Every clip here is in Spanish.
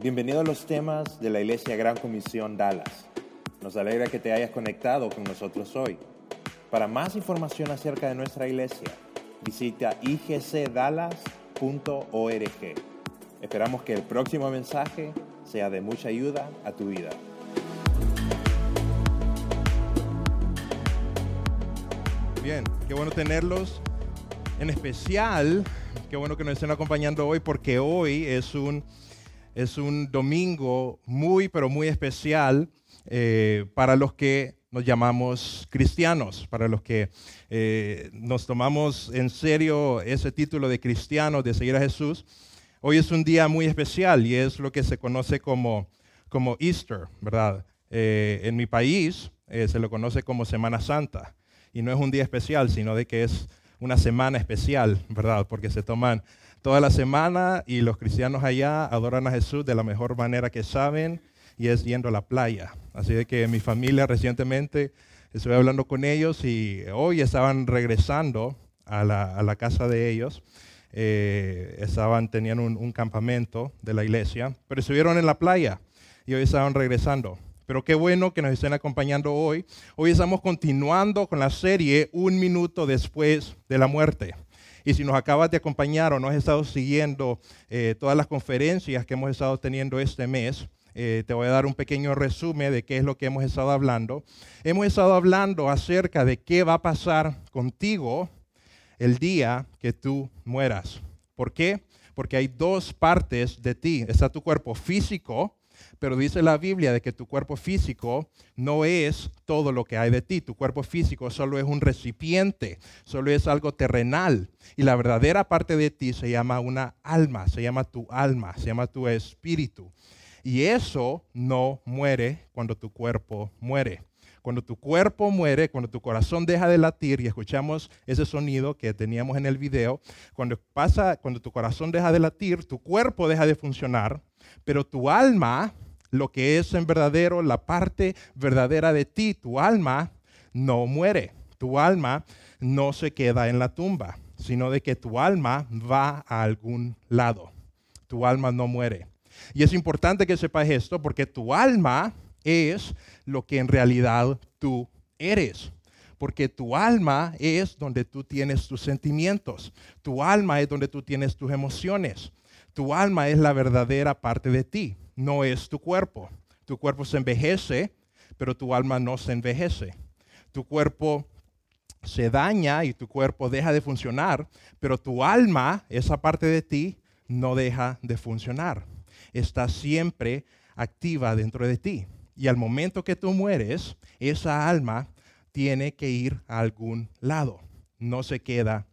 Bienvenido a los temas de la Iglesia Gran Comisión Dallas. Nos alegra que te hayas conectado con nosotros hoy. Para más información acerca de nuestra iglesia, visita igcdallas.org. Esperamos que el próximo mensaje sea de mucha ayuda a tu vida. Bien, qué bueno tenerlos. En especial, qué bueno que nos estén acompañando hoy porque hoy es un, es un domingo muy, pero muy especial eh, para los que nos llamamos cristianos, para los que eh, nos tomamos en serio ese título de cristianos, de seguir a Jesús. Hoy es un día muy especial y es lo que se conoce como, como Easter, ¿verdad? Eh, en mi país se lo conoce como Semana Santa y no es un día especial, sino de que es una semana especial, ¿verdad? Porque se toman toda la semana y los cristianos allá adoran a Jesús de la mejor manera que saben y es yendo a la playa. Así de que mi familia recientemente estuve hablando con ellos y hoy estaban regresando a la, casa de ellos. Eh, estaban, tenían un, un campamento de la iglesia, pero estuvieron en la playa y hoy estaban regresando. Pero qué bueno que nos estén acompañando hoy. Hoy estamos continuando con la serie Un minuto después de la muerte. Y si nos acabas de acompañar o no has estado siguiendo eh, todas las conferencias que hemos estado teniendo este mes, eh, te voy a dar un pequeño resumen de qué es lo que hemos estado hablando. Hemos estado hablando acerca de qué va a pasar contigo el día que tú mueras. ¿Por qué? Porque hay dos partes de ti. Está tu cuerpo físico, pero dice la Biblia de que tu cuerpo físico no es todo lo que hay de ti. Tu cuerpo físico solo es un recipiente, solo es algo terrenal. Y la verdadera parte de ti se llama una alma, se llama tu alma, se llama tu espíritu. Y eso no muere cuando tu cuerpo muere. Cuando tu cuerpo muere, cuando tu corazón deja de latir y escuchamos ese sonido que teníamos en el video, cuando pasa, cuando tu corazón deja de latir, tu cuerpo deja de funcionar, pero tu alma, lo que es en verdadero, la parte verdadera de ti, tu alma no muere. Tu alma no se queda en la tumba, sino de que tu alma va a algún lado. Tu alma no muere. Y es importante que sepas esto porque tu alma es lo que en realidad tú eres. Porque tu alma es donde tú tienes tus sentimientos. Tu alma es donde tú tienes tus emociones. Tu alma es la verdadera parte de ti, no es tu cuerpo. Tu cuerpo se envejece, pero tu alma no se envejece. Tu cuerpo se daña y tu cuerpo deja de funcionar, pero tu alma, esa parte de ti, no deja de funcionar. Está siempre activa dentro de ti. Y al momento que tú mueres, esa alma tiene que ir a algún lado. No se queda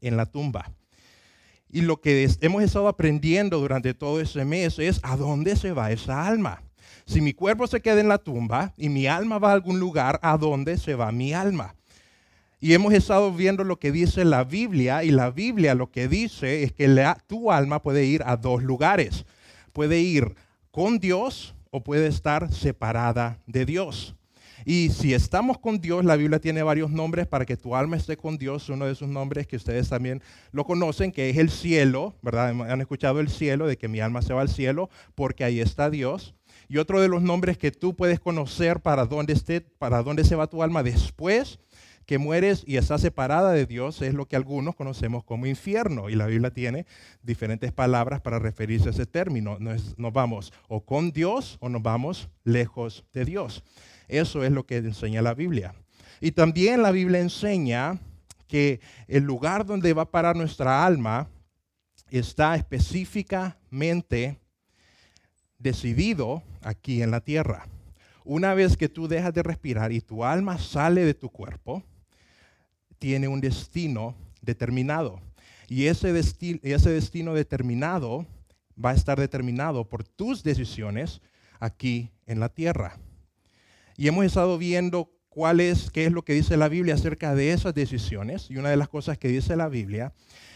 en la tumba. Y lo que hemos estado aprendiendo durante todo ese mes es a dónde se va esa alma. Si mi cuerpo se queda en la tumba y mi alma va a algún lugar, ¿a dónde se va mi alma? Y hemos estado viendo lo que dice la Biblia y la Biblia lo que dice es que tu alma puede ir a dos lugares. Puede ir con Dios o puede estar separada de Dios. Y si estamos con Dios, la Biblia tiene varios nombres para que tu alma esté con Dios. Uno de esos nombres que ustedes también lo conocen, que es el cielo, ¿verdad? Han escuchado el cielo, de que mi alma se va al cielo, porque ahí está Dios. Y otro de los nombres que tú puedes conocer para dónde esté, para dónde se va tu alma después que mueres y estás separada de Dios es lo que algunos conocemos como infierno. Y la Biblia tiene diferentes palabras para referirse a ese término. Nos, vamos o con Dios o nos vamos lejos de Dios. Eso es lo que enseña la Biblia. Y también la Biblia enseña que el lugar donde va a parar nuestra alma está específicamente decidido aquí en la tierra. Una vez que tú dejas de respirar y tu alma sale de tu cuerpo, tiene un destino determinado. Y ese, ese destino determinado va a estar determinado por tus decisiones aquí en la tierra. Y hemos estado viendo cuál es, qué es lo que dice la Biblia acerca de esas decisiones. Y una de las cosas que dice la Biblia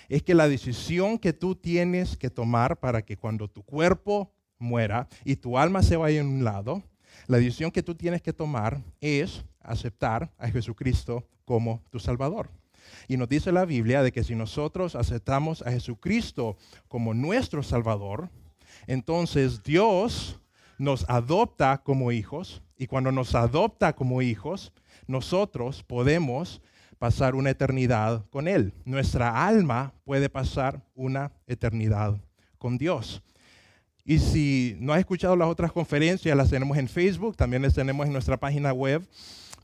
es que la decisión que tú tienes que tomar para que cuando tu cuerpo muera y tu alma se vaya en un lado, la decisión que tú tienes que tomar es aceptar a Jesucristo como tu Salvador. Y nos dice la Biblia de que si nosotros aceptamos a Jesucristo como nuestro Salvador, Entonces Dios nos adopta como hijos y cuando nos adopta como hijos, nosotros podemos pasar una eternidad con Él. Nuestra alma puede pasar una eternidad con Dios. Y si no has escuchado las otras conferencias, las tenemos en Facebook, también las tenemos en nuestra página web.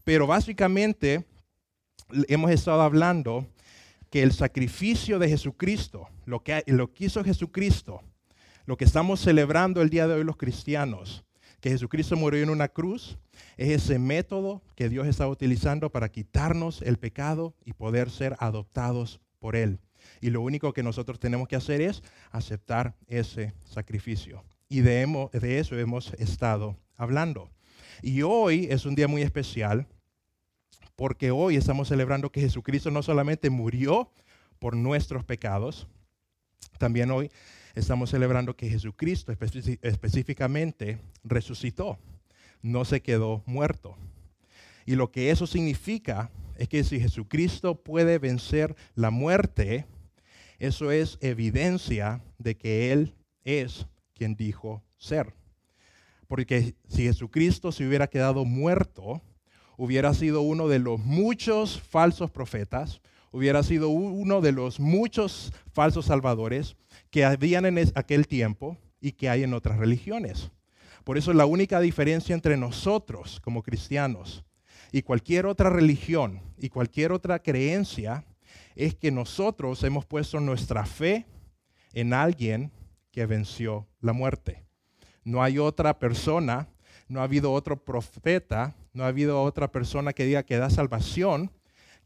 Pero básicamente hemos estado hablando que el sacrificio de Jesucristo, lo que, lo que hizo Jesucristo, lo que estamos celebrando el día de hoy los cristianos, que Jesucristo murió en una cruz, es ese método que Dios está utilizando para quitarnos el pecado y poder ser adoptados por Él. Y lo único que nosotros tenemos que hacer es aceptar ese sacrificio. Y de, de eso hemos estado hablando. Y hoy es un día muy especial porque hoy estamos celebrando que Jesucristo no solamente murió por nuestros pecados, también hoy estamos celebrando que Jesucristo específicamente resucitó, no se quedó muerto. Y lo que eso significa es que si Jesucristo puede vencer la muerte, eso es evidencia de que Él es quien dijo ser. Porque si Jesucristo se hubiera quedado muerto, hubiera sido uno de los muchos falsos profetas, hubiera sido uno de los muchos falsos salvadores que habían en aquel tiempo y que hay en otras religiones. Por eso la única diferencia entre nosotros como cristianos y cualquier otra religión y cualquier otra creencia es que nosotros hemos puesto nuestra fe en alguien que venció la muerte. No hay otra persona, no ha habido otro profeta, no ha habido otra persona que diga que da salvación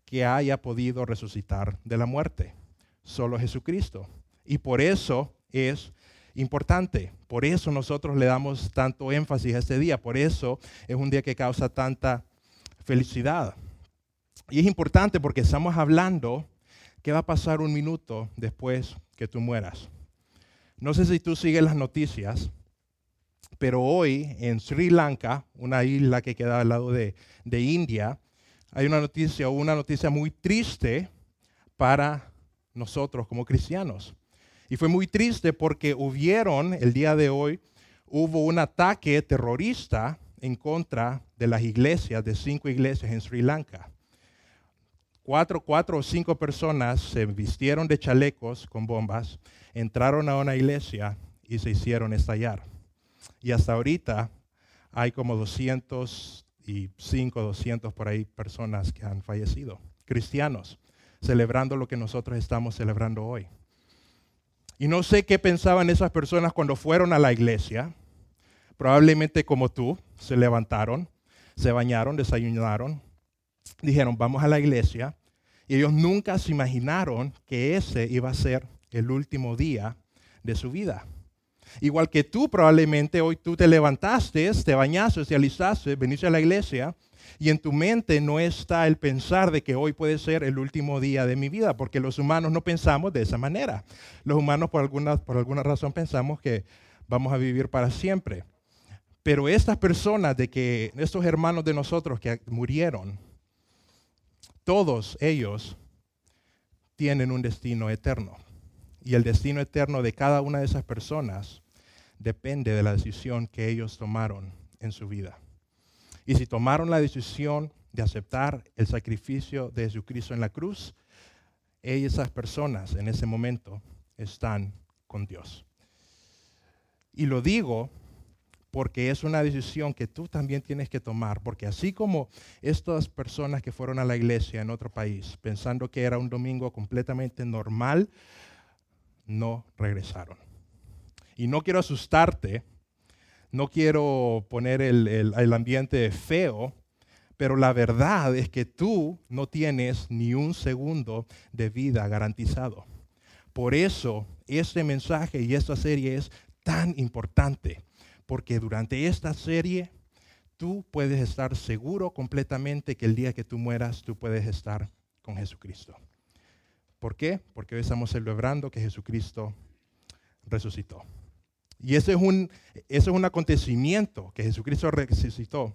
que haya podido resucitar de la muerte. Solo Jesucristo. Y por eso es importante. Por eso nosotros le damos tanto énfasis a este día. Por eso es un día que causa tanta felicidad. Y es importante porque estamos hablando qué va a pasar un minuto después que tú mueras. No sé si tú sigues las noticias, pero hoy en Sri Lanka, una isla que queda al lado de India, hay una noticia, una noticia muy triste para nosotros como cristianos. Y fue muy triste porque hubieron, el día de hoy, hubo un ataque terrorista en contra de las iglesias, de cinco iglesias en Sri Lanka. Cuatro, cuatro o cinco personas se vistieron de chalecos con bombas, entraron a una iglesia y se hicieron estallar. Y hasta ahorita hay como 205, 200 por ahí personas que han fallecido, cristianos, celebrando lo que nosotros estamos celebrando hoy. Y no sé qué pensaban esas personas cuando fueron a la iglesia. Probablemente como tú, se levantaron, se bañaron, desayunaron, dijeron, vamos a la iglesia. Y ellos nunca se imaginaron que ese iba a ser el último día de su vida. Igual que tú probablemente hoy tú te levantaste, te bañaste, te alistaste, viniste a la iglesia y en tu mente no está el pensar de que hoy puede ser el último día de mi vida, porque los humanos no pensamos de esa manera. Los humanos por alguna, por alguna razón pensamos que vamos a vivir para siempre. Pero estas personas de que, estos hermanos de nosotros que murieron, todos ellos tienen un destino eterno. Y el destino eterno de cada una de esas personas depende de la decisión que ellos tomaron en su vida. Y si tomaron la decisión de aceptar el sacrificio de Jesucristo en la cruz, esas personas en ese momento están con Dios. Y lo digo porque es una decisión que tú también tienes que tomar, porque así como estas personas que fueron a la iglesia en otro país pensando que era un domingo completamente normal, no regresaron. Y no quiero asustarte, no quiero poner el, ambiente feo, pero la verdad es que tú no tienes ni un segundo de vida garantizado. Por eso este mensaje y esta serie es tan importante, porque durante esta serie tú puedes estar seguro completamente que el día que tú mueras tú puedes estar con Jesucristo. ¿Por qué? Porque hoy estamos celebrando que Jesucristo resucitó. Y ese es un, es un acontecimiento que Jesucristo resucitó,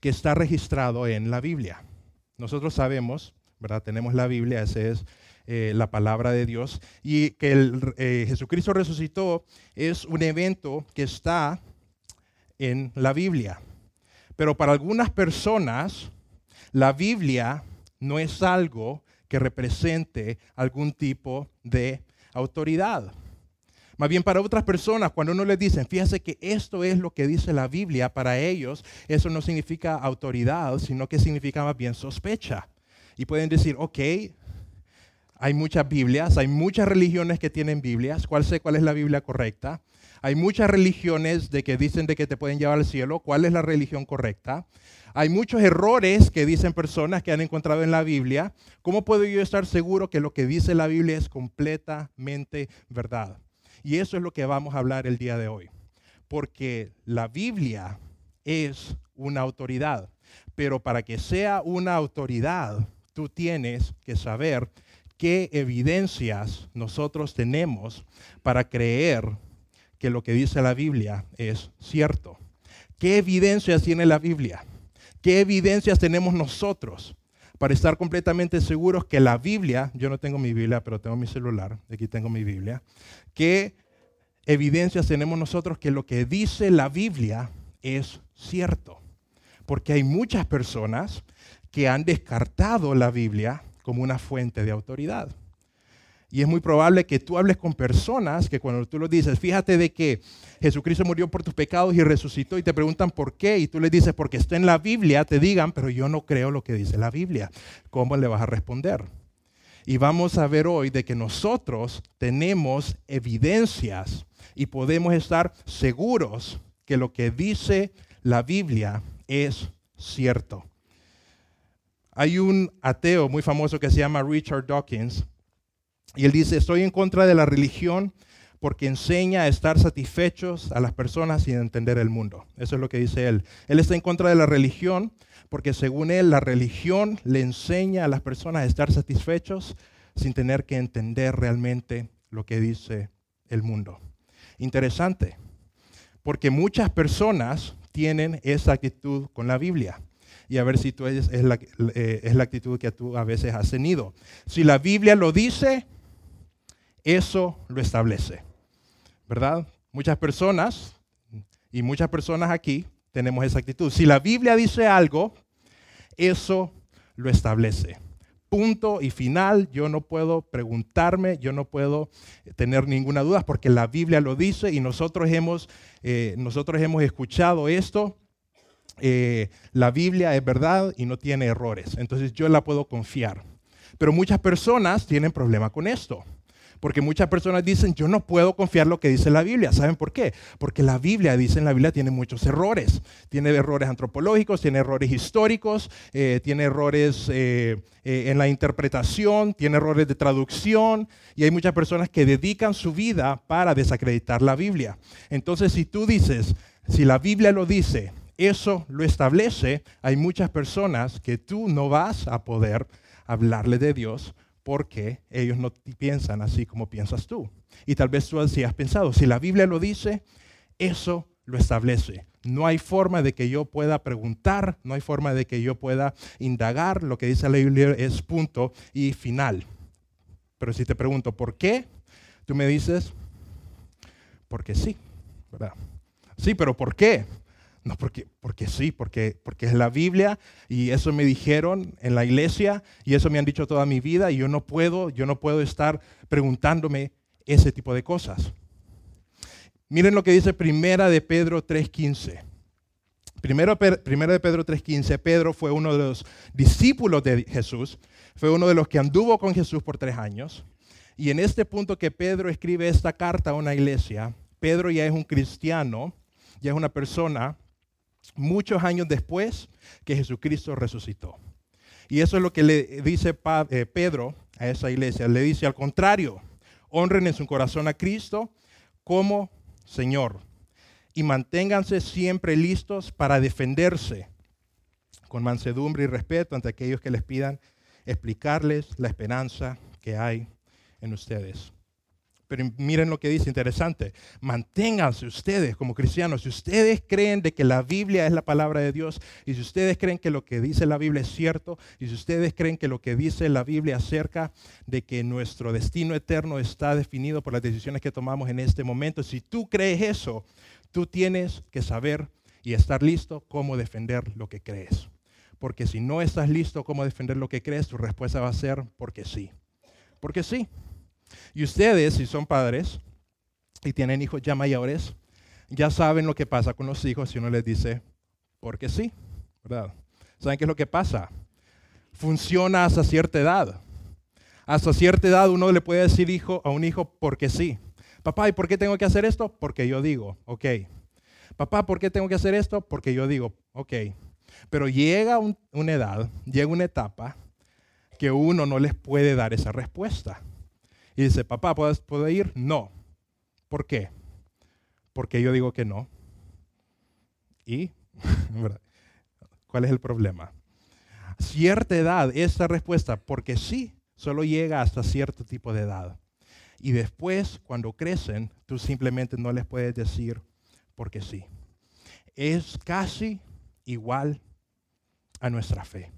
que está registrado en la Biblia. Nosotros sabemos, ¿verdad? Tenemos la Biblia, esa es eh, la palabra de Dios. Y que el, eh, Jesucristo resucitó es un evento que está en la Biblia. Pero para algunas personas, la Biblia no es algo que represente algún tipo de autoridad. Más bien para otras personas, cuando uno les dice, fíjense que esto es lo que dice la Biblia, para ellos eso no significa autoridad, sino que significa más bien sospecha. Y pueden decir, ok, hay muchas Biblias, hay muchas religiones que tienen Biblias, ¿cuál sé cuál es la Biblia correcta? Hay muchas religiones de que dicen de que te pueden llevar al cielo, ¿cuál es la religión correcta? Hay muchos errores que dicen personas que han encontrado en la Biblia. ¿Cómo puedo yo estar seguro que lo que dice la Biblia es completamente verdad? Y eso es lo que vamos a hablar el día de hoy. Porque la Biblia es una autoridad. Pero para que sea una autoridad, tú tienes que saber qué evidencias nosotros tenemos para creer que lo que dice la Biblia es cierto. ¿Qué evidencias tiene la Biblia? ¿Qué evidencias tenemos nosotros para estar completamente seguros que la Biblia, yo no tengo mi Biblia, pero tengo mi celular, aquí tengo mi Biblia, ¿qué evidencias tenemos nosotros que lo que dice la Biblia es cierto? Porque hay muchas personas que han descartado la Biblia como una fuente de autoridad. Y es muy probable que tú hables con personas que cuando tú lo dices, fíjate de que Jesucristo murió por tus pecados y resucitó y te preguntan por qué y tú le dices porque está en la Biblia, te digan, pero yo no creo lo que dice la Biblia. ¿Cómo le vas a responder? Y vamos a ver hoy de que nosotros tenemos evidencias y podemos estar seguros que lo que dice la Biblia es cierto. Hay un ateo muy famoso que se llama Richard Dawkins y él dice, estoy en contra de la religión porque enseña a estar satisfechos a las personas sin entender el mundo. Eso es lo que dice él. Él está en contra de la religión porque según él la religión le enseña a las personas a estar satisfechos sin tener que entender realmente lo que dice el mundo. Interesante, porque muchas personas tienen esa actitud con la Biblia y a ver si tú es, la, eh, es la actitud que tú a veces has tenido. Si la Biblia lo dice, eso lo establece, ¿verdad? Muchas personas, y muchas personas aquí, tenemos esa actitud. Si la Biblia dice algo, eso lo establece. Punto y final, yo no puedo preguntarme, yo no puedo tener ninguna duda porque la Biblia lo dice y nosotros hemos, eh, nosotros hemos escuchado esto eh, la Biblia es verdad y no tiene errores. Entonces yo la puedo confiar. Pero muchas personas tienen problema con esto. Porque muchas personas dicen, yo no puedo confiar lo que dice la Biblia. ¿Saben por qué? Porque la Biblia, dice en la Biblia, tiene muchos errores. Tiene errores antropológicos, tiene errores históricos, eh, tiene errores eh, en la interpretación, tiene errores de traducción. Y hay muchas personas que dedican su vida para desacreditar la Biblia. Entonces, si tú dices, si la Biblia lo dice, eso lo establece, hay muchas personas que tú no vas a poder hablarle de Dios porque ellos no piensan así como piensas tú. Y tal vez tú así has pensado, si la Biblia lo dice, eso lo establece. No hay forma de que yo pueda preguntar, no hay forma de que yo pueda indagar. Lo que dice la Biblia es punto y final. Pero si te pregunto, ¿por qué? Tú me dices, porque sí, ¿verdad? Sí, pero ¿por qué? No, porque, porque sí, porque, porque es la Biblia y eso me dijeron en la iglesia y eso me han dicho toda mi vida y yo no puedo, yo no puedo estar preguntándome ese tipo de cosas. Miren lo que dice Primera de Pedro 3.15. Primero, primera de Pedro 3.15, Pedro fue uno de los discípulos de Jesús, fue uno de los que anduvo con Jesús por tres años. Y en este punto que Pedro escribe esta carta a una iglesia, Pedro ya es un cristiano, ya es una persona muchos años después que Jesucristo resucitó. Y eso es lo que le dice eh, Pedro a esa iglesia. Le dice al contrario, honren en su corazón a Cristo como Señor y manténganse siempre listos para defenderse con mansedumbre y respeto ante aquellos que les pidan explicarles la esperanza que hay en ustedes. Pero miren lo que dice, interesante. Manténganse ustedes como cristianos. Si ustedes creen de que la Biblia es la palabra de Dios, y si ustedes creen que lo que dice la Biblia es cierto, y si ustedes creen que lo que dice la Biblia acerca de que nuestro destino eterno está definido por las decisiones que tomamos en este momento, si tú crees eso, tú tienes que saber y estar listo cómo defender lo que crees. Porque si no estás listo cómo defender lo que crees, tu respuesta va a ser porque sí. Porque sí. Y ustedes, si son padres y tienen hijos ya mayores, ya saben lo que pasa con los hijos si uno les dice, porque sí, ¿verdad? ¿Saben qué es lo que pasa? Funciona hasta cierta edad. Hasta cierta edad uno le puede decir hijo a un hijo porque sí. Papá, ¿y por qué tengo que hacer esto? Porque yo digo, ok. Papá, ¿por qué tengo que hacer esto? Porque yo digo, ok. Pero llega una edad, llega una etapa que uno no les puede dar esa respuesta. Y dice, papá, ¿puedo, ir? No. ¿Por qué? Porque yo digo que no. ¿Y? ¿Cuál es el problema? Cierta edad, esta respuesta, porque sí, solo llega hasta cierto tipo de edad. Y después, cuando crecen, tú simplemente no les puedes decir porque sí. Es casi igual a nuestra fe.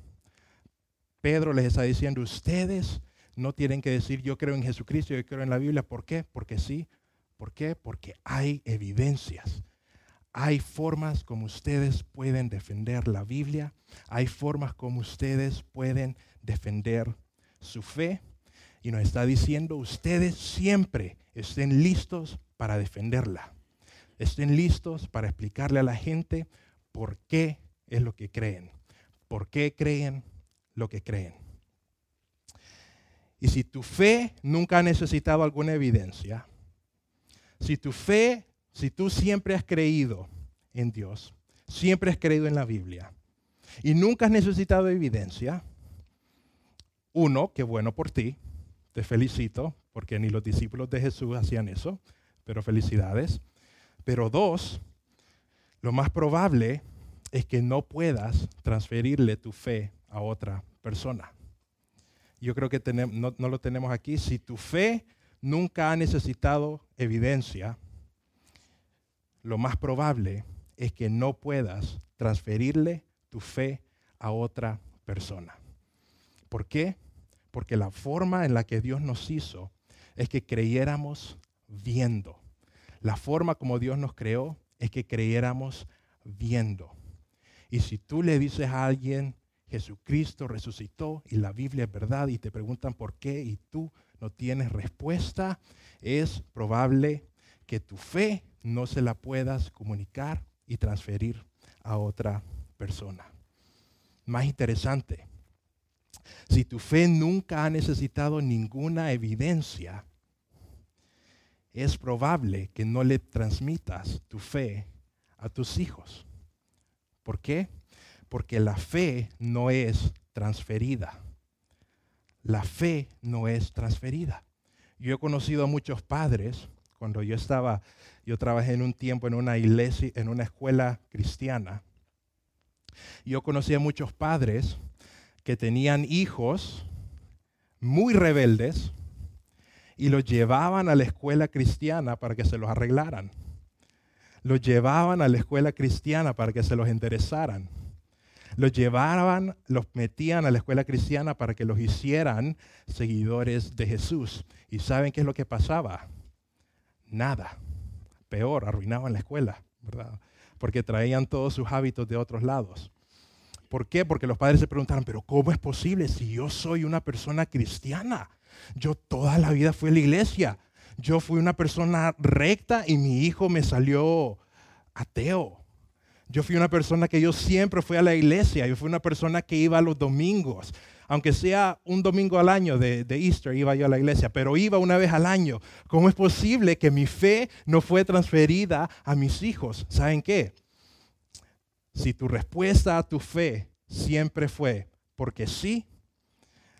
Pedro les está diciendo, ustedes no tienen que decir yo creo en Jesucristo, yo creo en la Biblia. ¿Por qué? Porque sí. ¿Por qué? Porque hay evidencias. Hay formas como ustedes pueden defender la Biblia. Hay formas como ustedes pueden defender su fe. Y nos está diciendo, ustedes siempre estén listos para defenderla. Estén listos para explicarle a la gente por qué es lo que creen. ¿Por qué creen lo que creen? Y si tu fe nunca ha necesitado alguna evidencia, si tu fe, si tú siempre has creído en Dios, siempre has creído en la Biblia y nunca has necesitado evidencia, uno, qué bueno por ti, te felicito, porque ni los discípulos de Jesús hacían eso, pero felicidades. Pero dos, lo más probable es que no puedas transferirle tu fe a otra persona yo creo que no, no lo tenemos aquí, si tu fe nunca ha necesitado evidencia, lo más probable es que no puedas transferirle tu fe a otra persona. ¿Por qué? Porque la forma en la que Dios nos hizo es que creyéramos viendo. La forma como Dios nos creó es que creyéramos viendo. Y si tú le dices a alguien, Jesucristo resucitó y la Biblia es verdad y te preguntan por qué y tú no tienes respuesta, es probable que tu fe no se la puedas comunicar y transferir a otra persona. Más interesante, si tu fe nunca ha necesitado ninguna evidencia, es probable que no le transmitas tu fe a tus hijos. ¿Por qué? Porque la fe no es transferida. La fe no es transferida. Yo he conocido a muchos padres, cuando yo estaba, yo trabajé en un tiempo en una iglesia, en una escuela cristiana. Yo conocí a muchos padres que tenían hijos muy rebeldes y los llevaban a la escuela cristiana para que se los arreglaran. Los llevaban a la escuela cristiana para que se los interesaran los llevaban, los metían a la escuela cristiana para que los hicieran seguidores de Jesús. ¿Y saben qué es lo que pasaba? Nada. Peor, arruinaban la escuela, ¿verdad? Porque traían todos sus hábitos de otros lados. ¿Por qué? Porque los padres se preguntaron, pero ¿cómo es posible si yo soy una persona cristiana? Yo toda la vida fui a la iglesia. Yo fui una persona recta y mi hijo me salió ateo. Yo fui una persona que yo siempre fui a la iglesia, yo fui una persona que iba los domingos, aunque sea un domingo al año de, Easter, iba yo a la iglesia, pero iba una vez al año. ¿Cómo es posible que mi fe no fue transferida a mis hijos? ¿Saben qué? Si tu respuesta a tu fe siempre fue porque sí,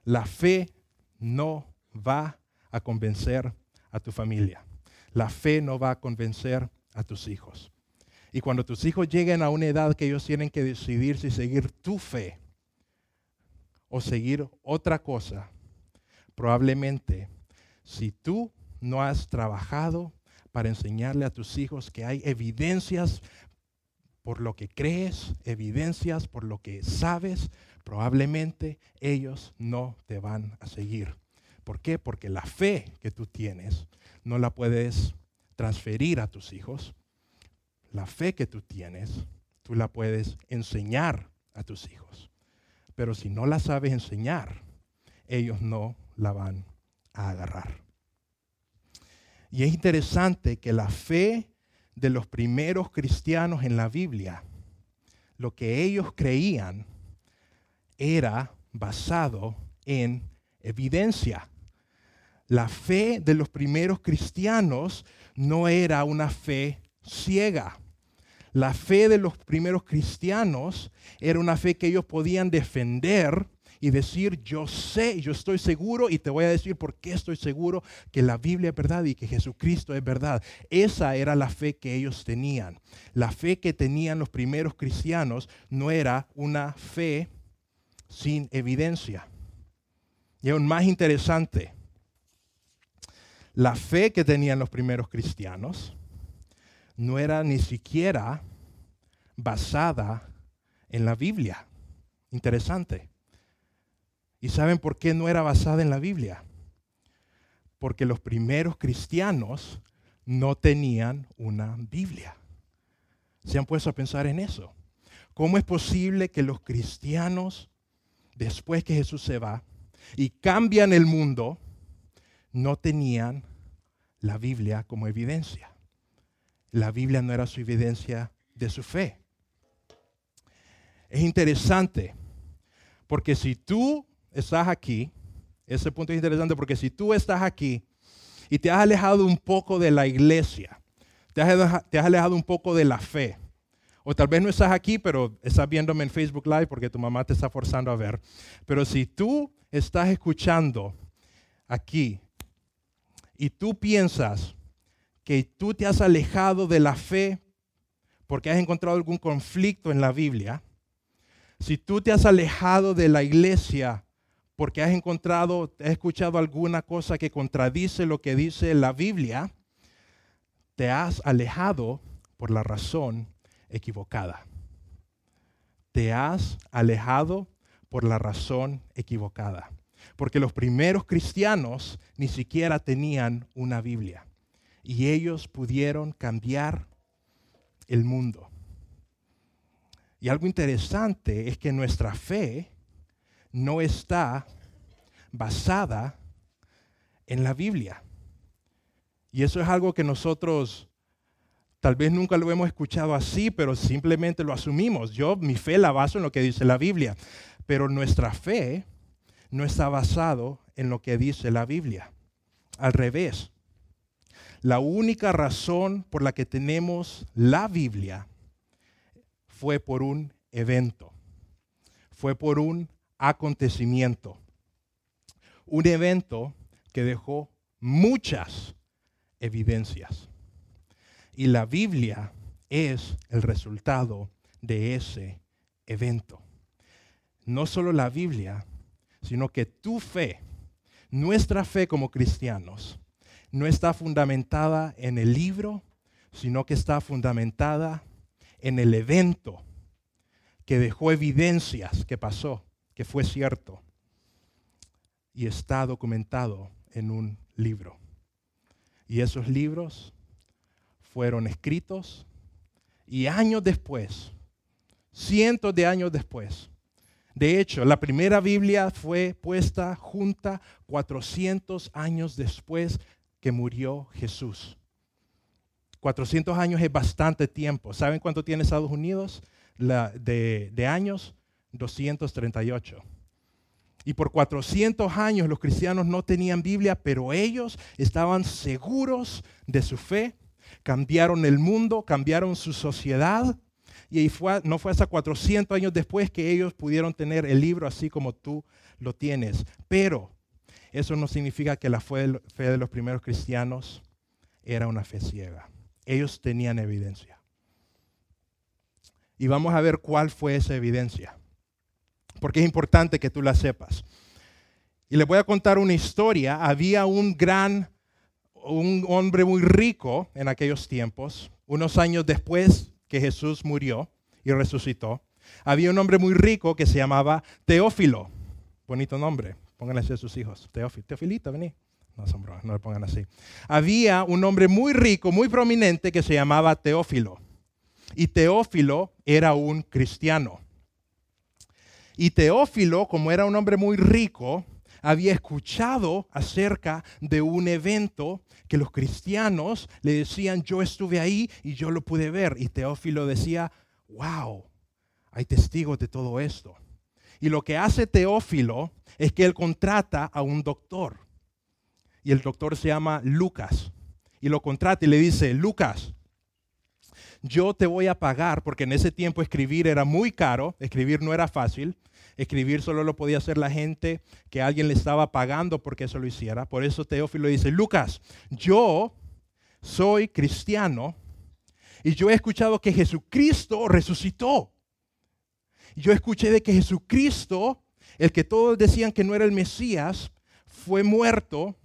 la fe no va a convencer a tu familia. La fe no va a convencer a tus hijos. Y cuando tus hijos lleguen a una edad que ellos tienen que decidir si seguir tu fe o seguir otra cosa, probablemente si tú no has trabajado para enseñarle a tus hijos que hay evidencias por lo que crees, evidencias por lo que sabes, probablemente ellos no te van a seguir. ¿Por qué? Porque la fe que tú tienes no la puedes transferir a tus hijos. La fe que tú tienes, tú la puedes enseñar a tus hijos. Pero si no la sabes enseñar, ellos no la van a agarrar. Y es interesante que la fe de los primeros cristianos en la Biblia, lo que ellos creían era basado en evidencia. La fe de los primeros cristianos no era una fe ciega. La fe de los primeros cristianos era una fe que ellos podían defender y decir, yo sé, yo estoy seguro y te voy a decir por qué estoy seguro que la Biblia es verdad y que Jesucristo es verdad. Esa era la fe que ellos tenían. La fe que tenían los primeros cristianos no era una fe sin evidencia. Y aún más interesante, la fe que tenían los primeros cristianos no era ni siquiera basada en la Biblia. Interesante. ¿Y saben por qué no era basada en la Biblia? Porque los primeros cristianos no tenían una Biblia. ¿Se han puesto a pensar en eso? ¿Cómo es posible que los cristianos, después que Jesús se va y cambian el mundo, no tenían la Biblia como evidencia? La Biblia no era su evidencia de su fe. Es interesante, porque si tú estás aquí, ese punto es interesante porque si tú estás aquí y te has alejado un poco de la iglesia, te has, alejado un poco de la fe, o tal vez no estás aquí, pero estás viéndome en Facebook Live porque tu mamá te está forzando a ver, pero si tú estás escuchando aquí y tú piensas que tú te has alejado de la fe porque has encontrado algún conflicto en la Biblia, si tú te has alejado de la iglesia porque has encontrado, has escuchado alguna cosa que contradice lo que dice la Biblia, te has alejado por la razón equivocada. Te has alejado por la razón equivocada. Porque los primeros cristianos ni siquiera tenían una Biblia. Y ellos pudieron cambiar el mundo. Y algo interesante es que nuestra fe no está basada en la Biblia. Y eso es algo que nosotros tal vez nunca lo hemos escuchado así, pero simplemente lo asumimos. Yo mi fe la baso en lo que dice la Biblia, pero nuestra fe no está basado en lo que dice la Biblia. Al revés. La única razón por la que tenemos la Biblia fue por un evento, fue por un acontecimiento. Un evento que dejó muchas evidencias. Y la Biblia es el resultado de ese evento. No solo la Biblia, sino que tu fe, nuestra fe como cristianos, no está fundamentada en el libro, sino que está fundamentada en el evento que dejó evidencias que pasó que fue cierto y está documentado en un libro. Y esos libros fueron escritos y años después, cientos de años después, de hecho, la primera Biblia fue puesta junta 400 años después que murió Jesús. 400 años es bastante tiempo. ¿Saben cuánto tiene Estados Unidos de, de años? 238. Y por 400 años los cristianos no tenían Biblia, pero ellos estaban seguros de su fe, cambiaron el mundo, cambiaron su sociedad. Y no fue hasta 400 años después que ellos pudieron tener el libro así como tú lo tienes. Pero eso no significa que la fe de los primeros cristianos era una fe ciega. Ellos tenían evidencia. Y vamos a ver cuál fue esa evidencia porque es importante que tú la sepas. Y les voy a contar una historia. Había un gran, un hombre muy rico en aquellos tiempos, unos años después que Jesús murió y resucitó. Había un hombre muy rico que se llamaba Teófilo. Bonito nombre. Pónganle así a sus hijos. Teofilito, vení. No, no le pongan así. Había un hombre muy rico, muy prominente que se llamaba Teófilo. Y Teófilo era un cristiano. Y Teófilo, como era un hombre muy rico, había escuchado acerca de un evento que los cristianos le decían, yo estuve ahí y yo lo pude ver. Y Teófilo decía, wow, hay testigos de todo esto. Y lo que hace Teófilo es que él contrata a un doctor. Y el doctor se llama Lucas. Y lo contrata y le dice, Lucas, yo te voy a pagar, porque en ese tiempo escribir era muy caro, escribir no era fácil, escribir solo lo podía hacer la gente que alguien le estaba pagando porque eso lo hiciera. Por eso Teófilo dice, Lucas, yo soy cristiano y yo he escuchado que Jesucristo resucitó. Yo escuché de que Jesucristo, el que todos decían que no era el Mesías, fue muerto.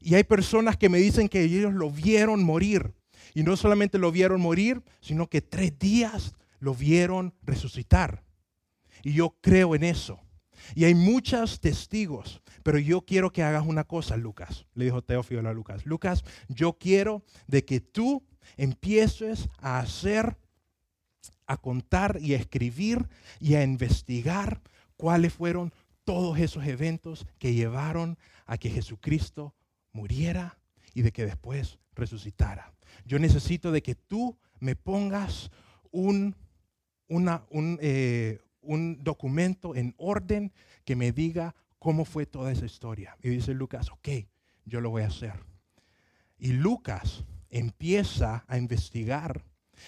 Y hay personas que me dicen que ellos lo vieron morir. Y no solamente lo vieron morir, sino que tres días lo vieron resucitar. Y yo creo en eso. Y hay muchos testigos, pero yo quiero que hagas una cosa, Lucas. Le dijo Teófilo a Lucas. Lucas, yo quiero de que tú empieces a hacer, a contar y a escribir y a investigar cuáles fueron todos esos eventos que llevaron a que Jesucristo muriera y de que después resucitara. Yo necesito de que tú me pongas un, un, eh, un documento en orden que me diga cómo fue toda esa historia. Y dice Lucas, ok, yo lo voy a hacer. Y Lucas empieza a investigar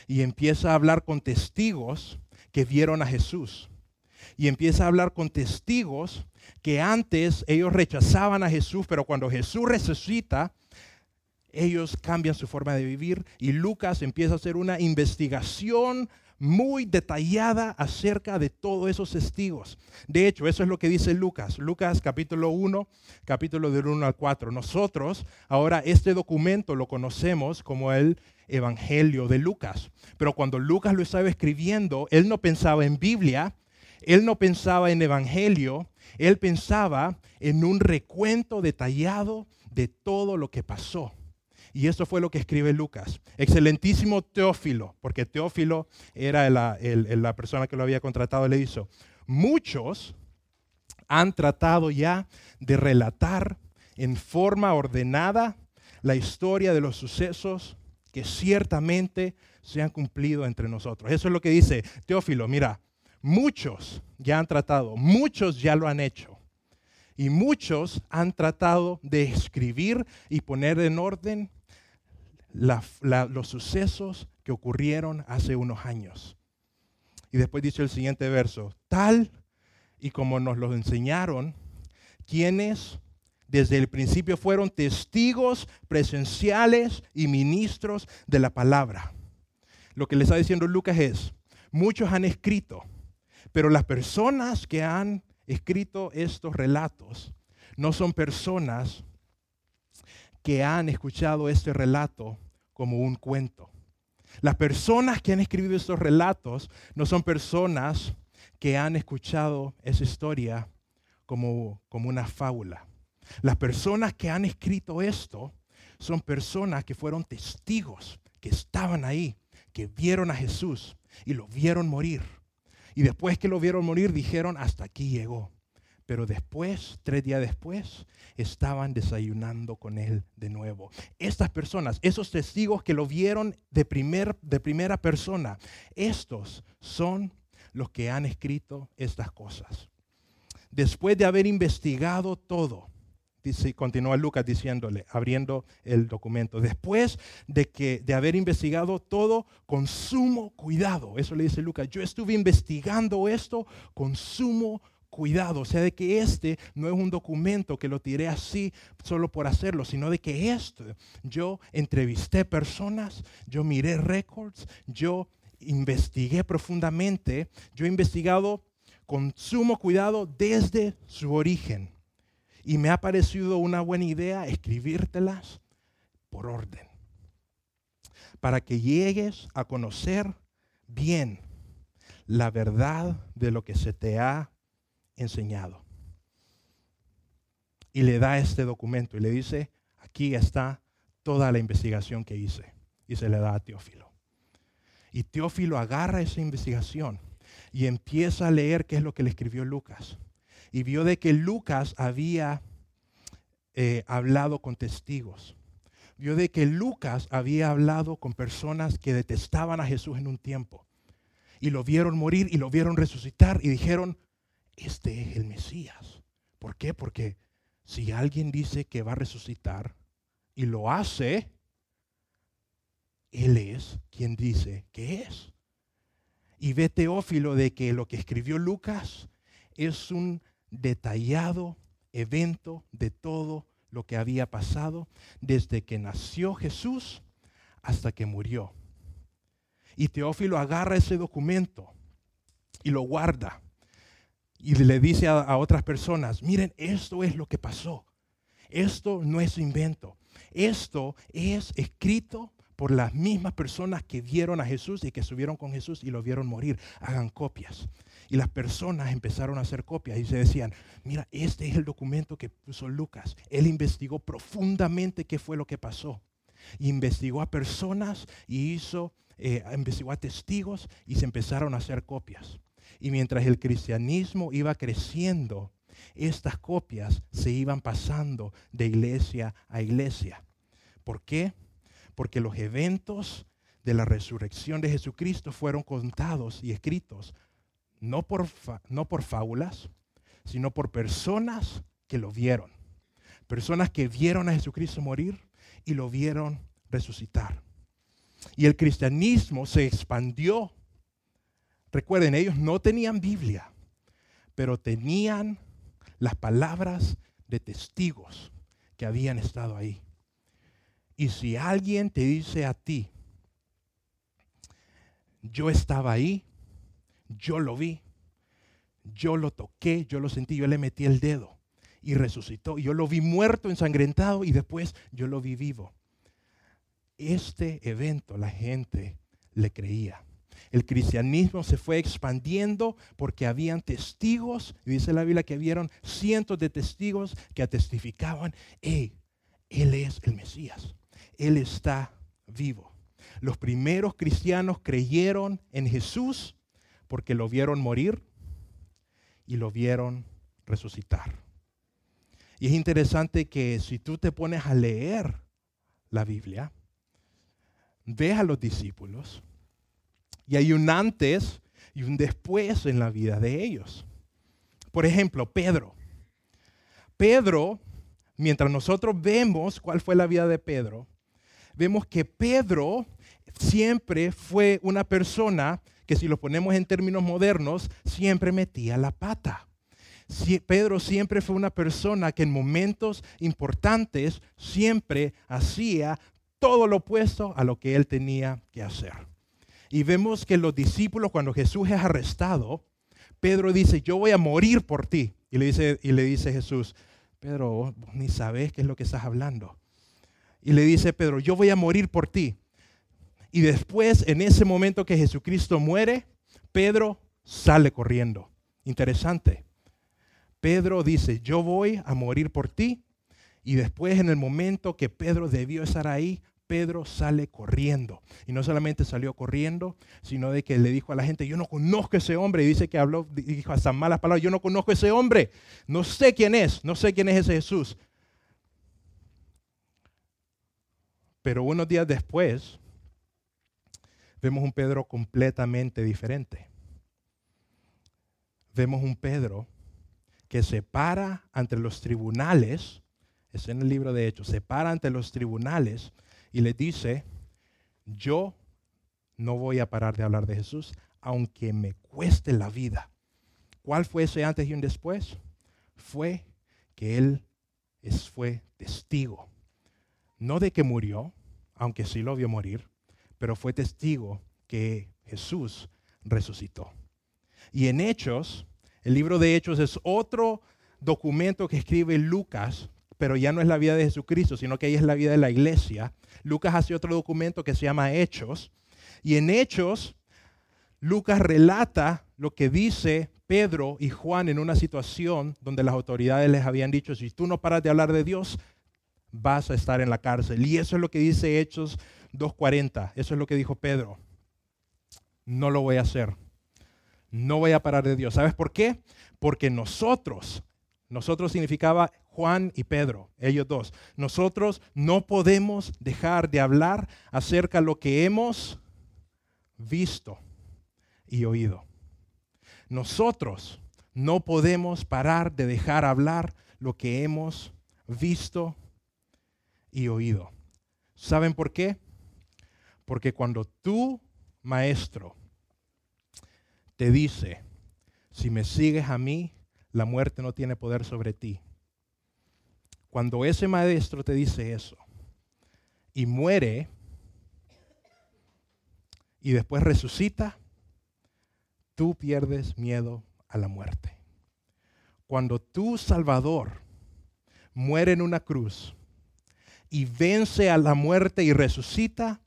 y empieza a hablar con testigos que vieron a Jesús. Y empieza a hablar con testigos que antes ellos rechazaban a Jesús, pero cuando Jesús resucita, ellos cambian su forma de vivir y Lucas empieza a hacer una investigación muy detallada acerca de todos esos testigos. De hecho, eso es lo que dice Lucas. Lucas capítulo 1, capítulo del 1 al 4. Nosotros ahora este documento lo conocemos como el Evangelio de Lucas. Pero cuando Lucas lo estaba escribiendo, él no pensaba en Biblia, él no pensaba en Evangelio, él pensaba en un recuento detallado de todo lo que pasó. Y eso fue lo que escribe Lucas. Excelentísimo Teófilo, porque Teófilo era la, la persona que lo había contratado, le hizo. Muchos han tratado ya de relatar en forma ordenada la historia de los sucesos que ciertamente se han cumplido entre nosotros. Eso es lo que dice Teófilo. Mira, muchos ya han tratado, muchos ya lo han hecho. Y muchos han tratado de escribir y poner en orden los sucesos que ocurrieron hace unos años. Y después dice el siguiente verso, tal y como nos lo enseñaron, quienes desde el principio fueron testigos presenciales y ministros de la palabra. Lo que le está diciendo Lucas es, muchos han escrito, pero las personas que han escrito estos relatos no son personas que han escuchado este relato como un cuento. Las personas que han escrito estos relatos no son personas que han escuchado esa historia como, como una fábula. Las personas que han escrito esto son personas que fueron testigos, que estaban ahí, que vieron a Jesús y lo vieron morir. Y después que lo vieron morir dijeron, hasta aquí llegó. Pero después, tres días después, estaban desayunando con él de nuevo. Estas personas, esos testigos que lo vieron de, primer, de primera persona, estos son los que han escrito estas cosas. Después de haber investigado todo, dice, continúa Lucas diciéndole, abriendo el documento, después de que de haber investigado todo con sumo cuidado, eso le dice Lucas, yo estuve investigando esto con sumo cuidado, o sea, de que este no es un documento que lo tiré así solo por hacerlo, sino de que esto, yo entrevisté personas, yo miré récords, yo investigué profundamente, yo he investigado con sumo cuidado desde su origen. Y me ha parecido una buena idea escribírtelas por orden, para que llegues a conocer bien la verdad de lo que se te ha enseñado. Y le da este documento y le dice, aquí está toda la investigación que hice. Y se le da a Teófilo. Y Teófilo agarra esa investigación y empieza a leer qué es lo que le escribió Lucas. Y vio de que Lucas había eh, hablado con testigos. Vio de que Lucas había hablado con personas que detestaban a Jesús en un tiempo. Y lo vieron morir y lo vieron resucitar y dijeron, este es el Mesías. ¿Por qué? Porque si alguien dice que va a resucitar y lo hace, Él es quien dice que es. Y ve Teófilo de que lo que escribió Lucas es un detallado evento de todo lo que había pasado desde que nació Jesús hasta que murió. Y Teófilo agarra ese documento y lo guarda y le dice a, otras personas, miren, esto es lo que pasó. Esto no es invento. Esto es escrito por las mismas personas que vieron a Jesús y que subieron con Jesús y lo vieron morir. Hagan copias. Y las personas empezaron a hacer copias y se decían, mira, este es el documento que puso Lucas. Él investigó profundamente qué fue lo que pasó. investigó a personas y hizo, eh, investigó a testigos y se empezaron a hacer copias. Y mientras el cristianismo iba creciendo, estas copias se iban pasando de iglesia a iglesia. ¿Por qué? Porque los eventos de la resurrección de Jesucristo fueron contados y escritos no por, no por fábulas, sino por personas que lo vieron. Personas que vieron a Jesucristo morir y lo vieron resucitar. Y el cristianismo se expandió Recuerden, ellos no tenían Biblia, pero tenían las palabras de testigos que habían estado ahí. Y si alguien te dice a ti, yo estaba ahí, yo lo vi, yo lo toqué, yo lo sentí, yo le metí el dedo y resucitó. Yo lo vi muerto, ensangrentado y después yo lo vi vivo. Este evento la gente le creía. El cristianismo se fue expandiendo porque habían testigos, dice la Biblia que vieron cientos de testigos que testificaban, hey, Él es el Mesías, Él está vivo. Los primeros cristianos creyeron en Jesús porque lo vieron morir y lo vieron resucitar. Y es interesante que si tú te pones a leer la Biblia, ve a los discípulos y hay un antes y un después en la vida de ellos. Por ejemplo, Pedro. Pedro, mientras nosotros vemos cuál fue la vida de Pedro, vemos que Pedro siempre fue una persona que si lo ponemos en términos modernos, siempre metía la pata. Pedro siempre fue una persona que en momentos importantes siempre hacía todo lo opuesto a lo que él tenía que hacer. Y vemos que los discípulos, cuando Jesús es arrestado, Pedro dice, yo voy a morir por ti. Y le dice, y le dice Jesús, Pedro, ni sabes qué es lo que estás hablando. Y le dice Pedro, yo voy a morir por ti. Y después, en ese momento que Jesucristo muere, Pedro sale corriendo. Interesante. Pedro dice, yo voy a morir por ti. Y después, en el momento que Pedro debió estar ahí, Pedro sale corriendo. Y no solamente salió corriendo, sino de que le dijo a la gente, yo no conozco a ese hombre. Y dice que habló, dijo hasta malas palabras, yo no conozco a ese hombre. No sé quién es, no sé quién es ese Jesús. Pero unos días después, vemos un Pedro completamente diferente. Vemos un Pedro que se para ante los tribunales, es en el libro de Hechos, se para ante los tribunales y le dice, yo no voy a parar de hablar de Jesús, aunque me cueste la vida. ¿Cuál fue ese antes y un después? Fue que él fue testigo, no de que murió, aunque sí lo vio morir, pero fue testigo que Jesús resucitó. Y en Hechos, el libro de Hechos es otro documento que escribe Lucas pero ya no es la vida de Jesucristo, sino que ahí es la vida de la iglesia. Lucas hace otro documento que se llama Hechos. Y en Hechos, Lucas relata lo que dice Pedro y Juan en una situación donde las autoridades les habían dicho, si tú no paras de hablar de Dios, vas a estar en la cárcel. Y eso es lo que dice Hechos 2.40. Eso es lo que dijo Pedro. No lo voy a hacer. No voy a parar de Dios. ¿Sabes por qué? Porque nosotros, nosotros significaba Juan y Pedro, ellos dos, nosotros no podemos dejar de hablar acerca de lo que hemos visto y oído. Nosotros no podemos parar de dejar hablar lo que hemos visto y oído. ¿Saben por qué? Porque cuando tu maestro te dice, si me sigues a mí, la muerte no tiene poder sobre ti. Cuando ese maestro te dice eso y muere y después resucita, tú pierdes miedo a la muerte. Cuando tu Salvador muere en una cruz y vence a la muerte y resucita,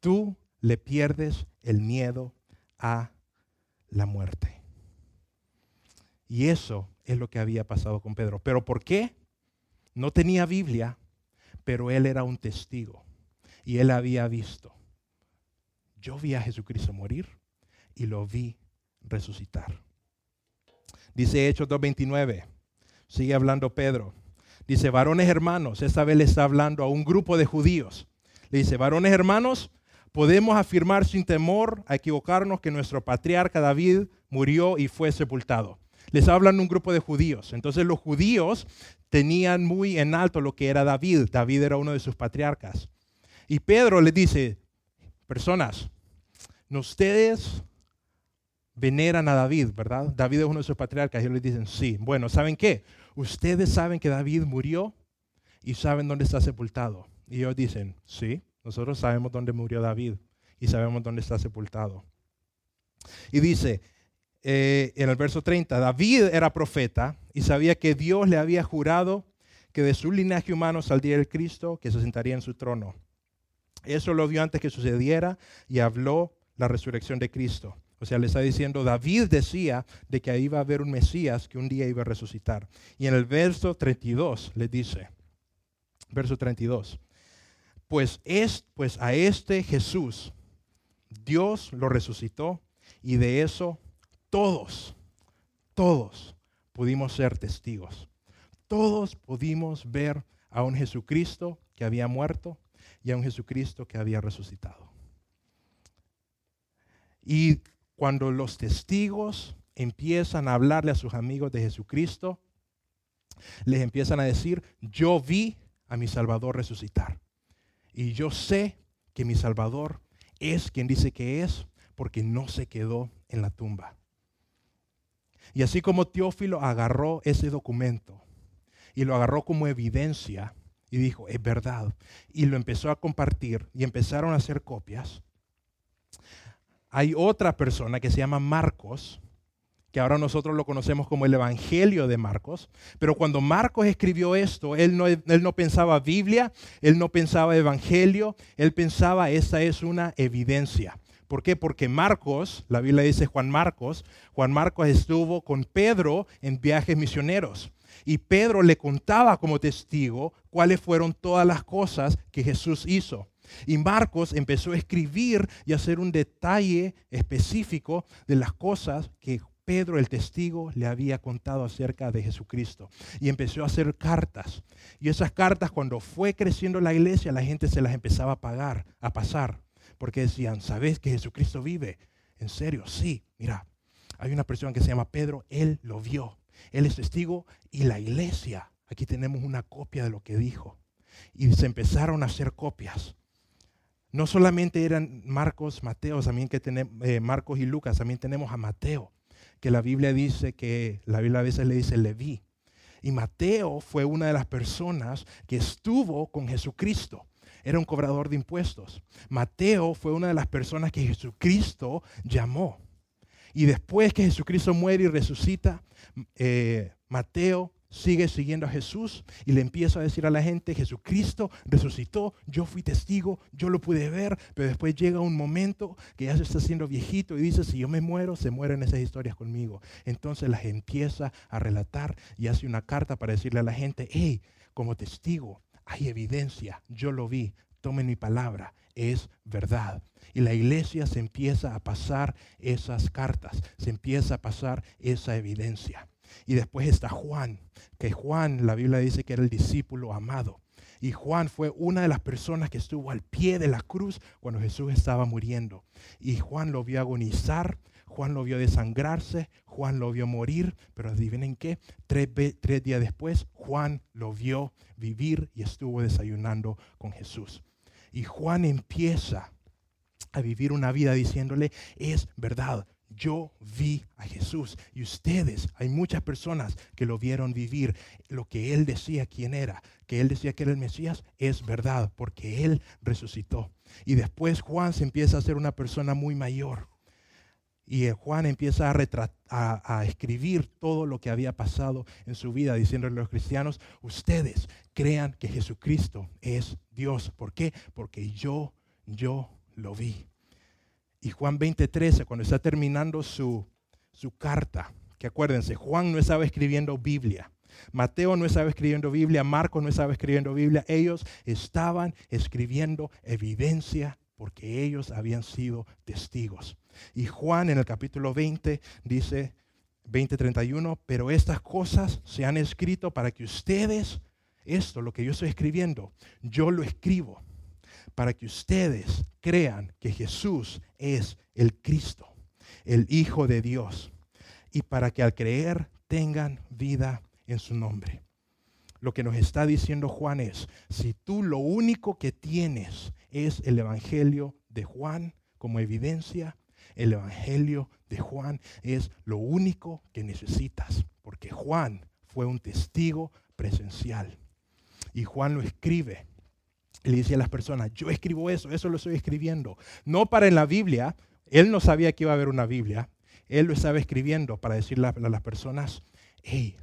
tú le pierdes el miedo a la muerte. Y eso es lo que había pasado con Pedro. ¿Pero por qué? No tenía Biblia, pero él era un testigo y él había visto. Yo vi a Jesucristo morir y lo vi resucitar. Dice Hechos 2.29, sigue hablando Pedro. Dice, varones hermanos, esta vez le está hablando a un grupo de judíos. Le dice, varones hermanos, podemos afirmar sin temor a equivocarnos que nuestro patriarca David murió y fue sepultado. Les hablan un grupo de judíos. Entonces los judíos tenían muy en alto lo que era David. David era uno de sus patriarcas. Y Pedro les dice, personas, ustedes veneran a David, ¿verdad? David es uno de sus patriarcas. Y ellos les dicen, sí. Bueno, ¿saben qué? Ustedes saben que David murió y saben dónde está sepultado. Y ellos dicen, sí, nosotros sabemos dónde murió David y sabemos dónde está sepultado. Y dice eh, en el verso 30, David era profeta y sabía que Dios le había jurado que de su linaje humano saldría el Cristo que se sentaría en su trono. Eso lo vio antes que sucediera y habló la resurrección de Cristo. O sea, le está diciendo, David decía de que iba a haber un Mesías que un día iba a resucitar. Y en el verso 32 le dice, verso 32, pues, es, pues a este Jesús Dios lo resucitó y de eso todos, todos pudimos ser testigos. Todos pudimos ver a un Jesucristo que había muerto y a un Jesucristo que había resucitado. Y cuando los testigos empiezan a hablarle a sus amigos de Jesucristo, les empiezan a decir, yo vi a mi Salvador resucitar. Y yo sé que mi Salvador es quien dice que es, porque no se quedó en la tumba. Y así como Teófilo agarró ese documento y lo agarró como evidencia y dijo, es verdad, y lo empezó a compartir y empezaron a hacer copias, hay otra persona que se llama Marcos, que ahora nosotros lo conocemos como el Evangelio de Marcos, pero cuando Marcos escribió esto, él no, él no pensaba Biblia, él no pensaba Evangelio, él pensaba esta es una evidencia. ¿Por qué? Porque Marcos, la Biblia dice Juan Marcos, Juan Marcos estuvo con Pedro en viajes misioneros. Y Pedro le contaba como testigo cuáles fueron todas las cosas que Jesús hizo. Y Marcos empezó a escribir y a hacer un detalle específico de las cosas que Pedro, el testigo, le había contado acerca de Jesucristo. Y empezó a hacer cartas. Y esas cartas, cuando fue creciendo la iglesia, la gente se las empezaba a pagar, a pasar. Porque decían, ¿sabes que Jesucristo vive? ¿En serio? Sí, mira, hay una persona que se llama Pedro, él lo vio. Él es testigo y la iglesia, aquí tenemos una copia de lo que dijo. Y se empezaron a hacer copias. No solamente eran Marcos, Mateo, también que tenemos eh, Marcos y Lucas, también tenemos a Mateo, que la Biblia dice que la Biblia a veces le dice Leví. Y Mateo fue una de las personas que estuvo con Jesucristo. Era un cobrador de impuestos. Mateo fue una de las personas que Jesucristo llamó. Y después que Jesucristo muere y resucita, eh, Mateo sigue siguiendo a Jesús y le empieza a decir a la gente, Jesucristo resucitó, yo fui testigo, yo lo pude ver, pero después llega un momento que ya se está haciendo viejito y dice, si yo me muero, se mueren esas historias conmigo. Entonces las empieza a relatar y hace una carta para decirle a la gente, hey, como testigo, hay evidencia, yo lo vi, tomen mi palabra, es verdad. Y la iglesia se empieza a pasar esas cartas, se empieza a pasar esa evidencia. Y después está Juan, que Juan, la Biblia dice que era el discípulo amado. Y Juan fue una de las personas que estuvo al pie de la cruz cuando Jesús estaba muriendo. Y Juan lo vio agonizar, Juan lo vio desangrarse, Juan lo vio morir, pero adivinen qué, tres, tres días después Juan lo vio vivir y estuvo desayunando con Jesús. Y Juan empieza a vivir una vida diciéndole, es verdad, yo vi a Jesús y ustedes, hay muchas personas que lo vieron vivir. Lo que él decía quién era, que él decía que era el Mesías, es verdad, porque él resucitó. Y después Juan se empieza a ser una persona muy mayor. Y Juan empieza a, a, escribir todo lo que había pasado en su vida, diciéndole a los cristianos, ustedes crean que Jesucristo es Dios. ¿Por qué? Porque yo, yo lo vi. Y Juan 20:13, cuando está terminando su, su carta, que acuérdense, Juan no estaba escribiendo Biblia. Mateo no estaba escribiendo Biblia, Marcos no estaba escribiendo Biblia, ellos estaban escribiendo evidencia porque ellos habían sido testigos. Y Juan en el capítulo 20 dice, 20:31, pero estas cosas se han escrito para que ustedes, esto, lo que yo estoy escribiendo, yo lo escribo para que ustedes crean que Jesús es el Cristo, el Hijo de Dios, y para que al creer tengan vida en su nombre. Lo que nos está diciendo Juan es, si tú lo único que tienes es el Evangelio de Juan como evidencia, el Evangelio de Juan es lo único que necesitas, porque Juan fue un testigo presencial. Y Juan lo escribe le dice a las personas, yo escribo eso, eso lo estoy escribiendo. No para en la Biblia, él no sabía que iba a haber una Biblia, él lo estaba escribiendo para decirle a las personas, hey,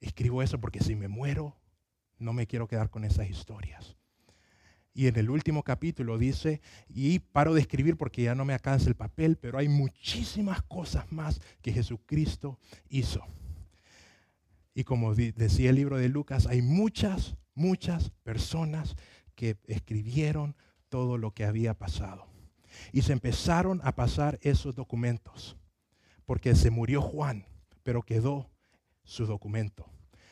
escribo eso porque si me muero, no me quiero quedar con esas historias. Y en el último capítulo dice, y paro de escribir porque ya no me alcanza el papel, pero hay muchísimas cosas más que Jesucristo hizo. Y como decía el libro de Lucas, hay muchas, muchas personas que escribieron todo lo que había pasado. Y se empezaron a pasar esos documentos, porque se murió Juan, pero quedó su documento.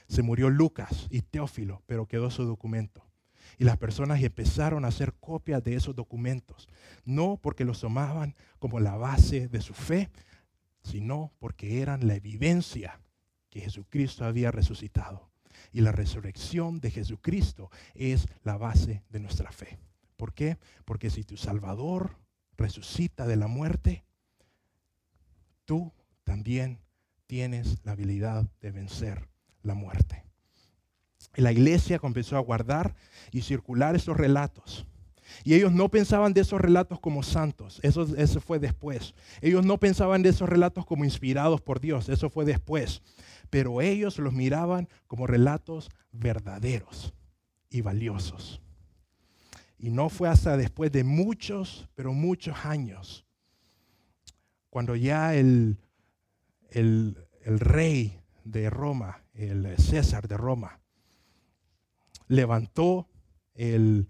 Se murió Lucas y Teófilo, pero quedó su documento. Y las personas empezaron a hacer copias de esos documentos, no porque los tomaban como la base de su fe, sino porque eran la evidencia que Jesucristo había resucitado. Y la resurrección de Jesucristo es la base de nuestra fe. ¿Por qué? Porque si tu Salvador resucita de la muerte, tú también tienes la habilidad de vencer la muerte. Y la iglesia comenzó a guardar y circular esos relatos. Y ellos no pensaban de esos relatos como santos, eso, eso fue después. Ellos no pensaban de esos relatos como inspirados por Dios, eso fue después pero ellos los miraban como relatos verdaderos y valiosos. Y no fue hasta después de muchos, pero muchos años, cuando ya el, el, rey de Roma, el César de Roma, levantó, el,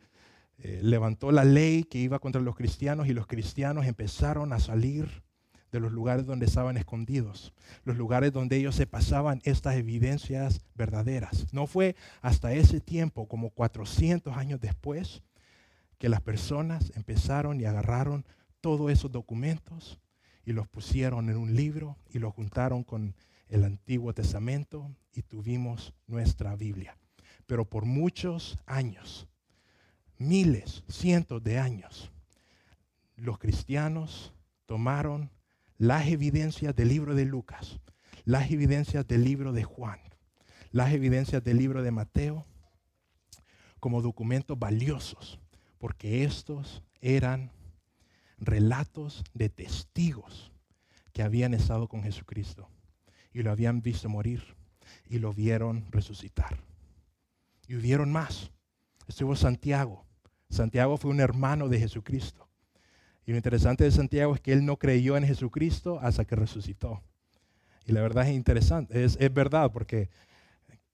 eh, levantó la ley que iba contra los cristianos y los cristianos empezaron a salir de los lugares donde estaban escondidos, los lugares donde ellos se pasaban estas evidencias verdaderas. No fue hasta ese tiempo, como 400 años después, que las personas empezaron y agarraron todos esos documentos y los pusieron en un libro y los juntaron con el Antiguo Testamento y tuvimos nuestra Biblia. Pero por muchos años, miles, cientos de años, los cristianos tomaron las evidencias del libro de Lucas, las evidencias del libro de Juan, las evidencias del libro de Mateo como documentos valiosos, porque estos eran relatos de testigos que habían estado con Jesucristo y lo habían visto morir, y lo vieron resucitar. Y hubieron más. Estuvo Santiago. Santiago fue un hermano de Jesucristo. Y lo interesante de Santiago es que él no creyó en Jesucristo hasta que resucitó. Y la verdad es interesante, es, es verdad, porque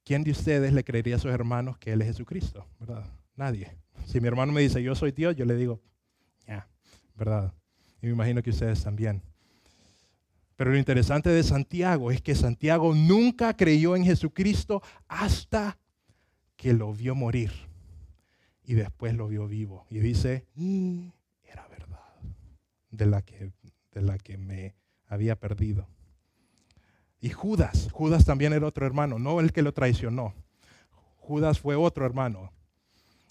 ¿quién de ustedes le creería a sus hermanos que Él es Jesucristo? ¿Verdad? Nadie. Si mi hermano me dice, yo soy Dios, yo le digo, ya, ¿verdad? Y me imagino que ustedes también. Pero lo interesante de Santiago es que Santiago nunca creyó en Jesucristo hasta que lo vio morir y después lo vio vivo. Y dice, mm, de la que, de la que me había perdido. Y Judas, Judas también era otro hermano, no el que lo traicionó. Judas fue otro hermano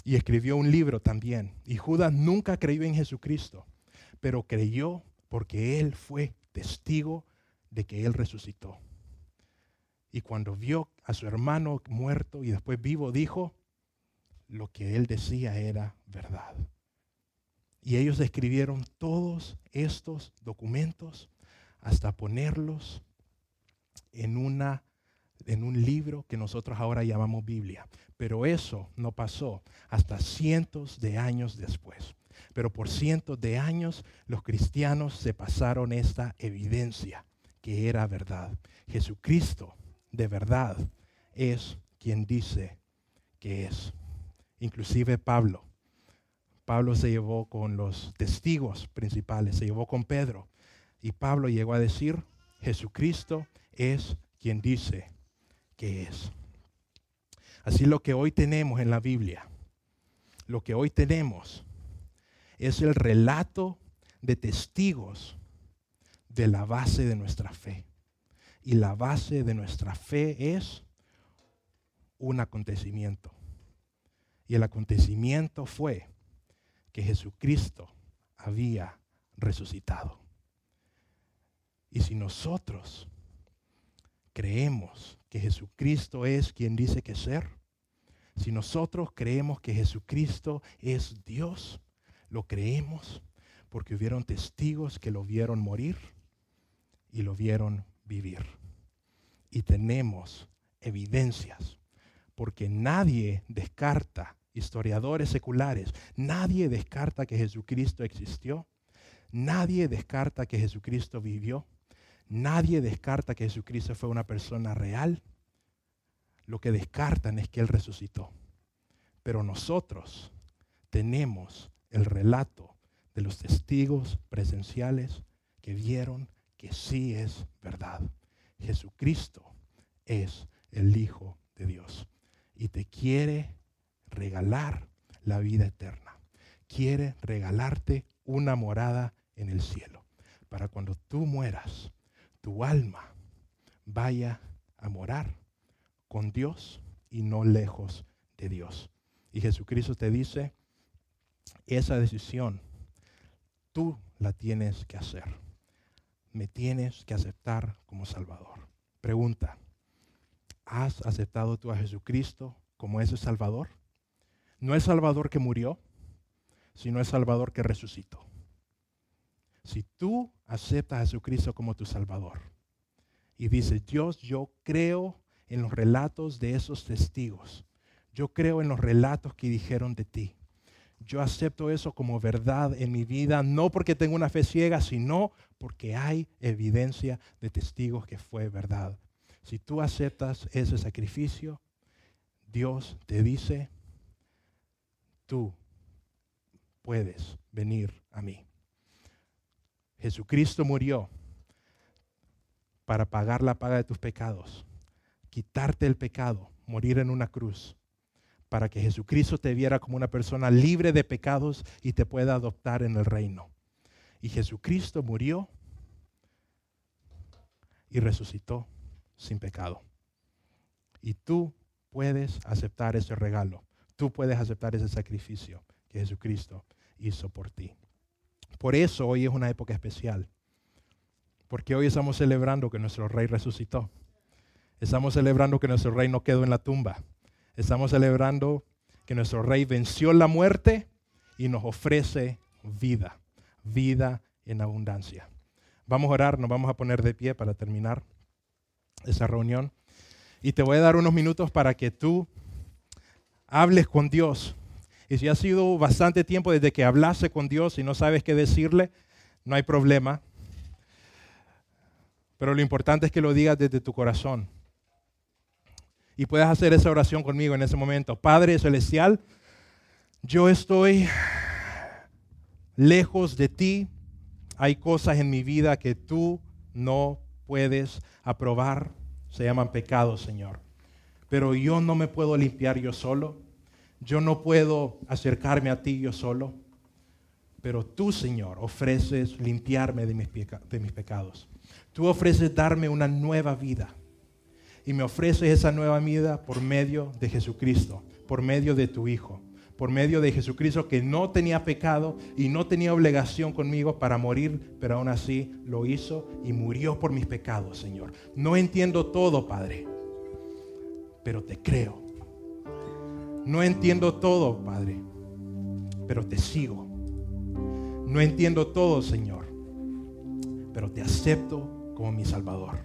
y escribió un libro también. Y Judas nunca creyó en Jesucristo, pero creyó porque él fue testigo de que él resucitó. Y cuando vio a su hermano muerto y después vivo, dijo, lo que él decía era verdad. Y ellos escribieron todos estos documentos hasta ponerlos en, una, en un libro que nosotros ahora llamamos Biblia. Pero eso no pasó hasta cientos de años después. Pero por cientos de años los cristianos se pasaron esta evidencia que era verdad. Jesucristo de verdad es quien dice que es. Inclusive Pablo. Pablo se llevó con los testigos principales, se llevó con Pedro. Y Pablo llegó a decir, Jesucristo es quien dice que es. Así lo que hoy tenemos en la Biblia, lo que hoy tenemos es el relato de testigos de la base de nuestra fe. Y la base de nuestra fe es un acontecimiento. Y el acontecimiento fue que Jesucristo había resucitado. Y si nosotros creemos que Jesucristo es quien dice que ser, si nosotros creemos que Jesucristo es Dios, lo creemos porque hubieron testigos que lo vieron morir y lo vieron vivir. Y tenemos evidencias, porque nadie descarta, historiadores seculares, nadie descarta que Jesucristo existió, nadie descarta que Jesucristo vivió, Nadie descarta que Jesucristo fue una persona real. Lo que descartan es que Él resucitó. Pero nosotros tenemos el relato de los testigos presenciales que vieron que sí es verdad. Jesucristo es el Hijo de Dios y te quiere regalar la vida eterna. Quiere regalarte una morada en el cielo para cuando tú mueras tu alma vaya a morar con Dios y no lejos de Dios. Y Jesucristo te dice, esa decisión tú la tienes que hacer. Me tienes que aceptar como Salvador. Pregunta, ¿has aceptado tú a Jesucristo como ese Salvador? No el Salvador que murió, sino el Salvador que resucitó. Si tú aceptas a Jesucristo como tu Salvador y dices, Dios, yo creo en los relatos de esos testigos, yo creo en los relatos que dijeron de ti. Yo acepto eso como verdad en mi vida, no porque tengo una fe ciega, sino porque hay evidencia de testigos que fue verdad. Si tú aceptas ese sacrificio, Dios te dice, tú puedes venir a mí. Jesucristo murió para pagar la paga de tus pecados, quitarte el pecado, morir en una cruz, para que Jesucristo te viera como una persona libre de pecados y te pueda adoptar en el reino. Y Jesucristo murió y resucitó sin pecado. Y tú puedes aceptar ese regalo. Tú puedes aceptar ese sacrificio que Jesucristo hizo por ti. Por eso hoy es una época especial. Porque hoy estamos celebrando que nuestro rey resucitó. Estamos celebrando que nuestro rey no quedó en la tumba. Estamos celebrando que nuestro rey venció la muerte y nos ofrece vida, vida en abundancia. Vamos a orar, nos vamos a poner de pie para terminar esa reunión. Y te voy a dar unos minutos para que tú hables con Dios. Y si ha sido bastante tiempo desde que hablaste con Dios y no sabes qué decirle, no hay problema. Pero lo importante es que lo digas desde tu corazón. Y puedes hacer esa oración conmigo en ese momento. Padre Celestial, yo estoy lejos de ti. Hay cosas en mi vida que tú no puedes aprobar. Se llaman pecados, Señor. Pero yo no me puedo limpiar yo solo. Yo no puedo acercarme a ti yo solo. Pero tú, Señor, ofreces limpiarme de mis, pecados. Tú ofreces darme una nueva vida. Y me ofreces esa nueva vida por medio de Jesucristo, por medio de tu Hijo por medio de Jesucristo que no tenía pecado y no tenía obligación conmigo para morir, pero aún así lo hizo y murió por mis pecados, Señor. No entiendo todo, Padre, pero te creo. No entiendo todo, Padre, pero te sigo. No entiendo todo, Señor, pero te acepto como mi Salvador.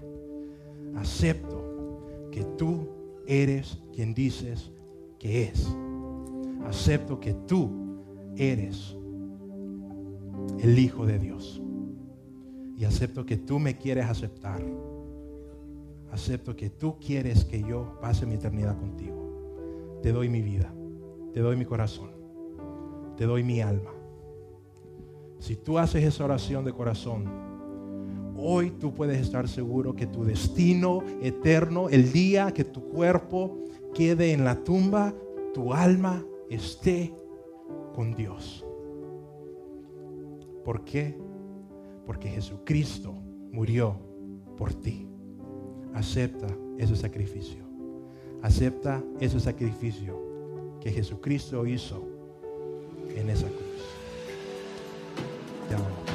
Acepto que tú eres quien dices que es acepto que tú eres el Hijo de Dios. Y acepto que tú me quieres aceptar. Acepto que tú quieres que yo pase mi eternidad contigo. Te doy mi vida. Te doy mi corazón. Te doy mi alma. Si tú haces esa oración de corazón, hoy tú puedes estar seguro que tu destino eterno, el día que tu cuerpo quede en la tumba, tu alma esté con Dios. ¿Por qué? Porque Jesucristo murió por ti acepta ese sacrificio. Acepta ese sacrificio que Jesucristo hizo en esa cruz. Te amo.